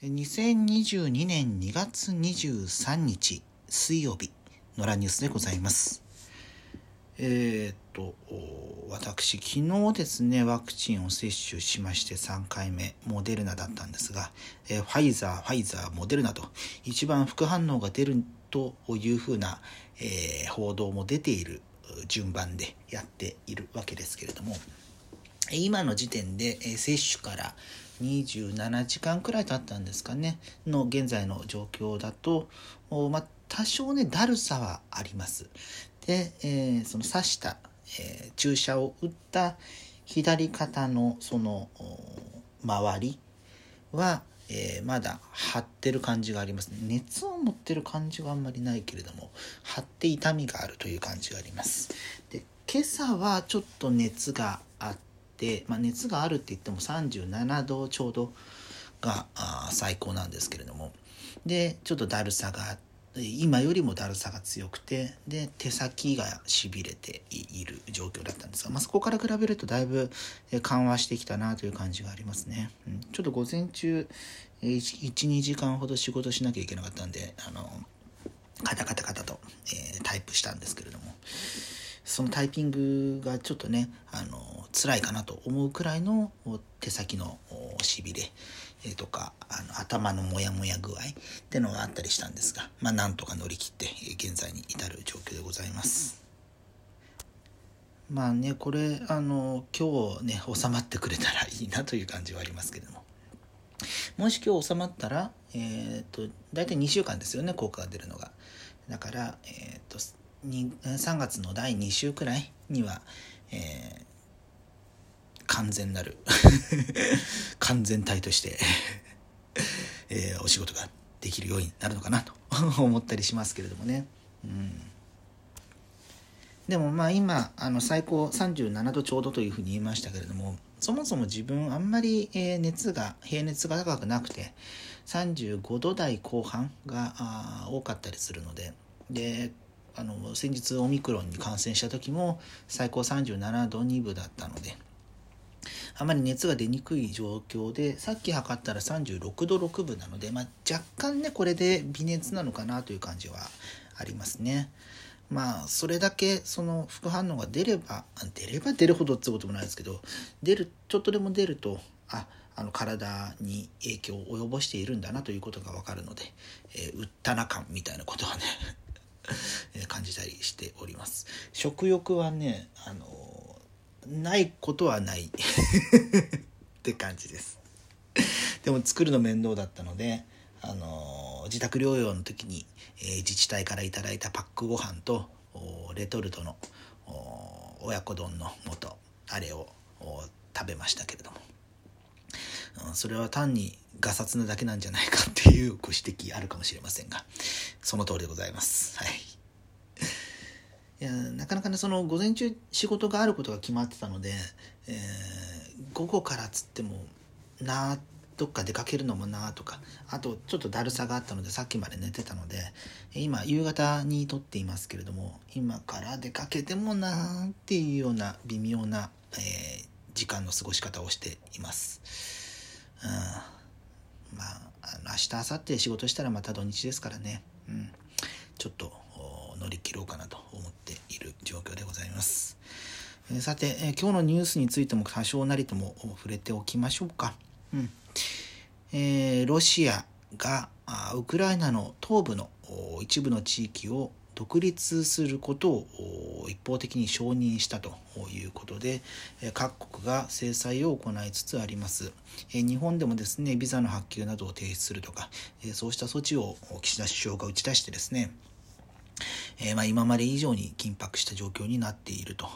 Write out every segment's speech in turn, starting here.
2022年2月23日水曜日のラニュースでございます。えーっと、私、昨日ですね、ワクチンを接種しまして3回目、モデルナだったんですが、えーファイザー、ファイザー、モデルナと、一番副反応が出るというふうな、えー報道も出ている順番でやっているわけですけれども、今の時点でえー接種から27時間くらい経ったんですかね。の現在の状況だと、まあ、多少ねだるさはあります。で、えーその刺した、えー注射を打った左肩のその周りは、えーまだ張ってる感じがあります。熱を持ってる感じはあんまりないけれども張って痛みがあるという感じがあります。で今朝はちょっと熱があって、まあ、熱があるって言っても37度ちょうどが最高なんですけれども。でちょっとだるさが今よりもだるさが強くてで手先がしびれている状況だったんですが、まあ、そこから比べるとだいぶ緩和してきたなという感じがありますね、うん、ちょっと午前中12時間ほど仕事しなきゃいけなかったんであのカタカタカタと、えータイプしたんですけれども。そのタイピングがちょっとねあの辛いかなと思うくらいのお手先のおしびれえーとかあの頭のモヤモヤ具合ってのがあったりしたんですが、まあ、なんとか乗り切ってえー現在に至る状況でございます。まあねこれあの今日ね収まってくれたらいいなという感じはありますけれどももし今日収まったら、えー、と大体2週間ですよね効果が出るのがだから、えー、とに3月の第2週くらいには、えー完全なる 完全体として、えーお仕事ができるようになるのかなと 思ったりしますけれどもね。うんでもまあ今あの最高37度ちょうどというふうに言いましたけれどもそもそも自分あんまり、え熱が平熱が高くなくて35度台後半が多かったりするのでであの先日オミクロンに感染した時も最高37度2分だったのであまり熱が出にくい状況でさっき測ったら36度6分なので、まあ、若干ねこれで微熱なのかなという感じはありますね。まあそれだけその副反応が出れば出れば出るほどってこともないですけど出るちょっとでも出るとああの体に影響を及ぼしているんだなということが分かるので、えー、うったな感みたいなことはね 感じたりしております食欲はねあのないことはない。って感じです。でも作るの面倒だったのであの自宅療養の時に、えー自治体からいただいたパックご飯とレトルトの親子丼の素あれを食べましたけれども、うんそれは単にガサツなだけなんじゃないかっていうご指摘あるかもしれませんがその通りでございます。はい。いやなかなかねその午前中仕事があることが決まってたので、えー午後からっつってもなあどっか出かけるのもなあとかあとちょっとだるさがあったのでさっきまで寝てたので今夕方に撮っていますけれども今から出かけてもなあっていうような微妙な、えー時間の過ごし方をしています。うん。まあ、明日明後日仕事したらまた土日ですからね、うん、ちょっと乗り切ろうかなと思っている状況でございます。えさて、えー今日のニュースについても多少なりとも触れておきましょうか。うんえーロシアがあウクライナの東部の一部の地域を独立することを一方的に承認したということでえ各国が制裁を行いつつありますえ日本でもですねビザの発給などを停止するとかえそうした措置を岸田首相が打ち出してですねえーまあ、今まで以上に緊迫した状況になっていると。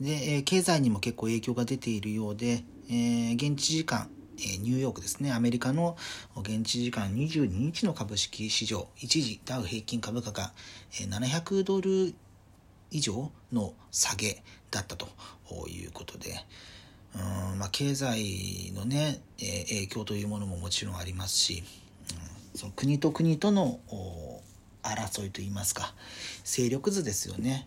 で、えー経済にも結構影響が出ているようで、えー現地時間、えーニューヨークですね、アメリカの現地時間22日の株式市場、一時ダウ平均株価がえ700ドル以上の下げだったと。いうことで、うんまあ、経済のね、えー影響というものももちろんありますし、うんその国と国とのお争いといいますか勢力図ですよね。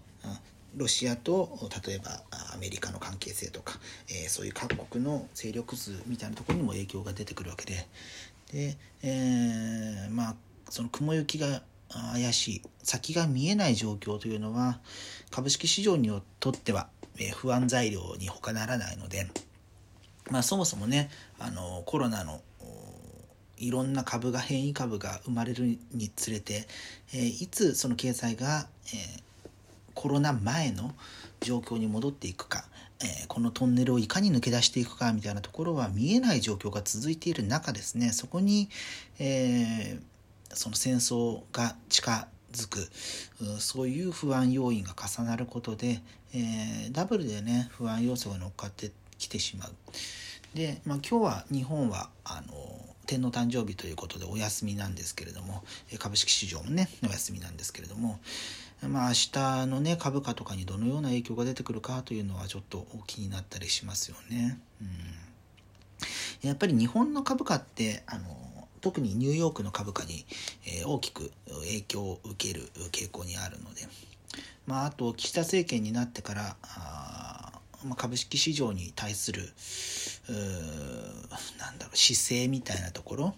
ロシアと例えばアメリカの関係性とか、えーそういう各国の勢力図みたいなところにも影響が出てくるわけでで、えー、まあその雲行きが怪しい先が見えない状況というのは株式市場にとっては不安材料に他ならないので、まあ、そもそもねあのコロナのいろんな株が変異株が生まれるにつれて、えー、いつその経済が、えー、コロナ前の状況に戻っていくか、えー、このトンネルをいかに抜け出していくかみたいなところは見えない状況が続いている中ですねそこに、えその戦争が近づくそういう不安要因が重なることで、えダブルでね不安要素が乗っかってきてしまう。で、まあ、今日は日本はあの天皇誕生日ということでお休みなんですけれども株式市場もねお休みなんですけれどもまあ明日のね株価とかにどのような影響が出てくるかというのはちょっと気になったりしますよね。うん、やっぱり日本の株価ってあの特にニューヨークの株価に、え大きく影響を受ける傾向にあるので、まあ、あと岸田政権になってからまあ、株式市場に対するなんだろう姿勢みたいなところ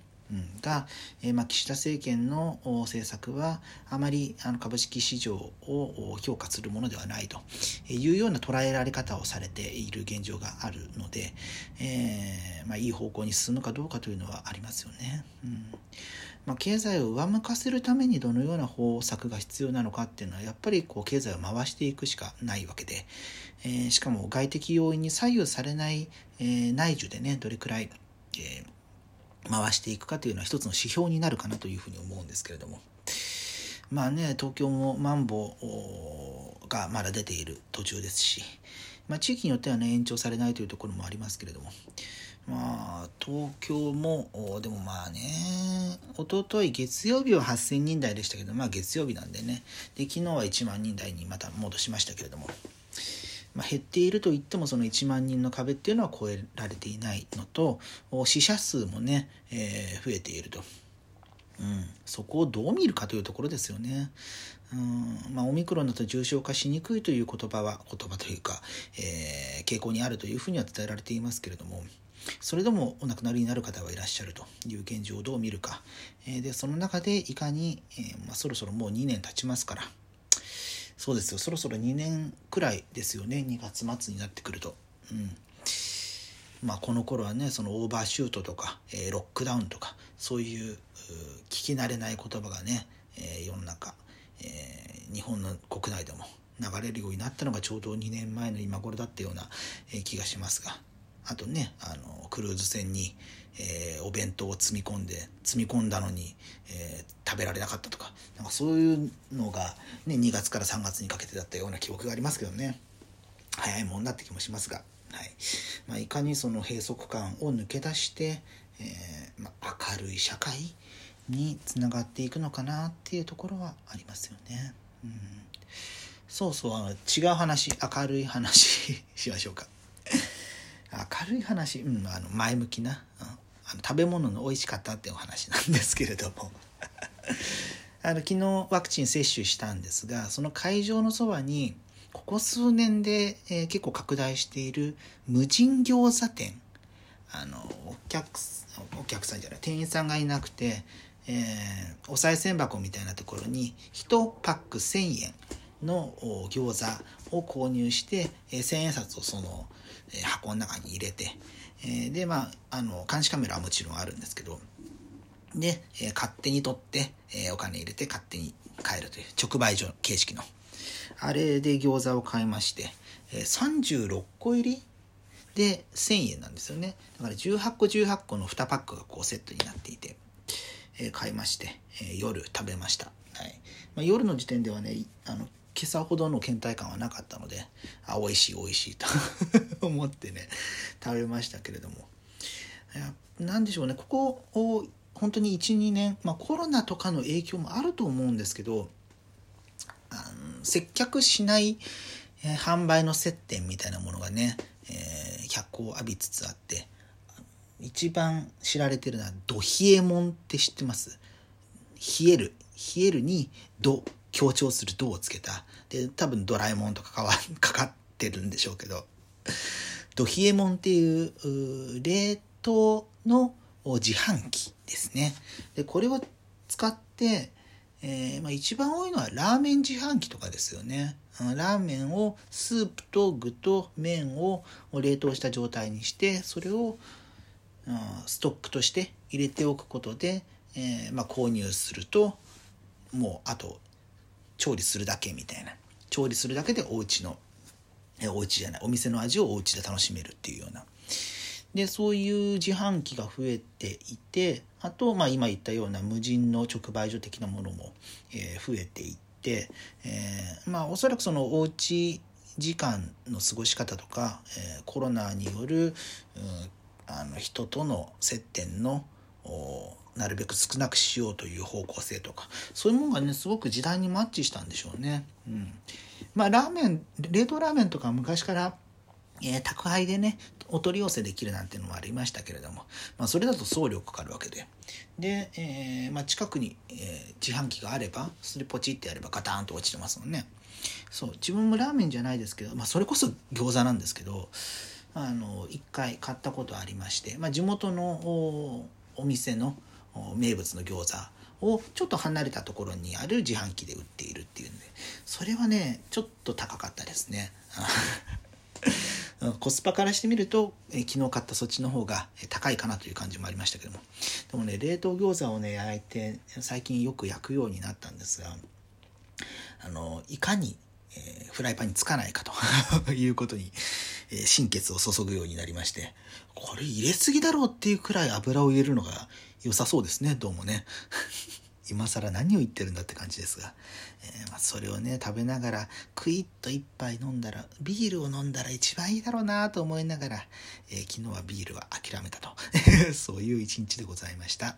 が、え、まあ、岸田政権の政策はあまりあの株式市場を評価するものではないというような捉えられ方をされている現状があるので、えー、まあ、いい方向に進むかどうかというのはありますよね。うんまあ、経済を上向かせるためにどのような方策が必要なのかっていうのはやっぱりこう経済を回していくしかないわけで、えー、しかも外的要因に左右されない、えー、内需でねどれくらい、えー、回していくかというのは一つの指標になるかなというふうに思うんですけれども。まあね東京もマンボウがまだ出ている途中ですし、まあ、地域によってはね延長されないというところもありますけれども。まあ東京もでもまあね一昨日月曜日は8000人台でしたけどまあ月曜日なんでね。で昨日は1万人台にまた戻しましたけれども、減っているといってもその1万人の壁っていうのは超えられていないのと死者数もね、えー、増えていると、うん、そこをどう見るかというところですよね。うんまあ、オミクロンだと重症化しにくいという言葉は言葉というか、えー、傾向にあるというふうには伝えられていますけれどもそれでもお亡くなりになる方はいらっしゃるという現状をどう見るか、えー、でその中でいかに、えーまあ、そろそろもう2年経ちますからそうですよ。そろそろ2年くらいですよね。2月末になってくると。うん。まあ、この頃はねそのオーバーシュートとか、えー、ロックダウンとかそういう聞き慣れない言葉がね、えー、世の中、えー、日本の国内でも流れるようになったのがちょうど2年前の今頃だったような、え気がしますが。あとねあのクルーズ船に、えー、お弁当を積み込んで積み込んだのに、えー、食べられなかったとかなんかそういうのが、ね、2月から3月にかけてだったような記憶がありますけどね早いもんなって気もしますが、はいまあ、いかにその閉塞感を抜け出して、えーまあ、明るい社会につながっていくのかなっていうところはありますよね。うん、そうそうあの違う話明るい話 しましょうか。明るい話、うん、あの前向きな、うん、あの食べ物の美味しかったってお話なんですけれども。あの昨日ワクチン接種したんですがその会場のそばにここ数年で、えー、結構拡大している無人餃子店。あのお客お客さんじゃない店員さんがいなくて、えー、お賽銭箱みたいなところに1パック1,000円の餃子を購入して、えー、千円札をその、え、箱の中に入れて、え、でまああの監視カメラはもちろんあるんですけどで、え、勝手に取って、え、お金入れて勝手に買えるという直売所形式の。あれで餃子を買いまして、えー、36個入りで1000円なんですよね。だから18個18個の2パックがこうセットになっていて、え、買いまして、え、夜食べました、はい。まあ、夜の時点ではねあの今朝ほどの倦怠感はなかったのであ美味しい美味しいと。思ってね食べましたけれども。何でしょうね。ここを本当に12年、まあ、コロナとかの影響もあると思うんですけど接客しない、えー、販売の接点みたいなものがね、えー、脚光を浴びつつあって一番知られてるのはド冷えもんって知ってます？冷える。冷えるにド強調する「ド」をつけた。で多分ドラえもんとかかわ かかってるんでしょうけど。ド冷えもんっていう冷凍の自販機ですね。で、これを使って、えー、まあ、一番多いのはラーメン自販機とかですよね。ラーメンをスープと具と麺を冷凍した状態にしてそれをストックとして入れておくことで、えー、まあ、購入するともうあと調理するだけみたいな調理するだけでお家のお家じゃないお店の味をお家で楽しめるっていうような。でそういう自販機が増えていてあと、まあ、今言ったような無人の直売所的なものも、えー、増えていって、えー、まあおそらくそのお家時間の過ごし方とか、えー、コロナによる、うん、あの人との接点のなるべく少なくしようという方向性とかそういうものがねすごく時代にマッチしたんでしょうね。うん、まあラーメン冷凍ラーメンとか昔からえー、宅配でね、お取り寄せできるなんていうのもありましたけれども、まあ、それだと送料かかるわけで。で、えー、まあ、近くに、えー、自販機があれば、それポチってやればガタンと落ちてますもんね。そう、自分もラーメンじゃないですけど、まあ、それこそ餃子なんですけど、あの、一回買ったことありまして、まあ、地元のお店の名物の餃子をちょっと離れたところにある自販機で売っているっていうんでそれはねちょっと高かったですね。コスパからしてみると、え昨日買ったそっちの方が高いかなという感じもありましたけども。でもね冷凍餃子をね焼いて最近よく焼くようになったんですがあのいかに、えー、フライパンにつかないかということに、えー、心血を注ぐようになりましてこれ入れすぎだろうっていうくらい油を入れるのが良さそうですね。どうもね。今更何を言ってるんだって感じですが、えー、ま、それをね食べながらクイッと一杯飲んだらビールを飲んだら一番いいだろうなと思いながら、えー、昨日はビールは諦めたと。そういう一日でございました。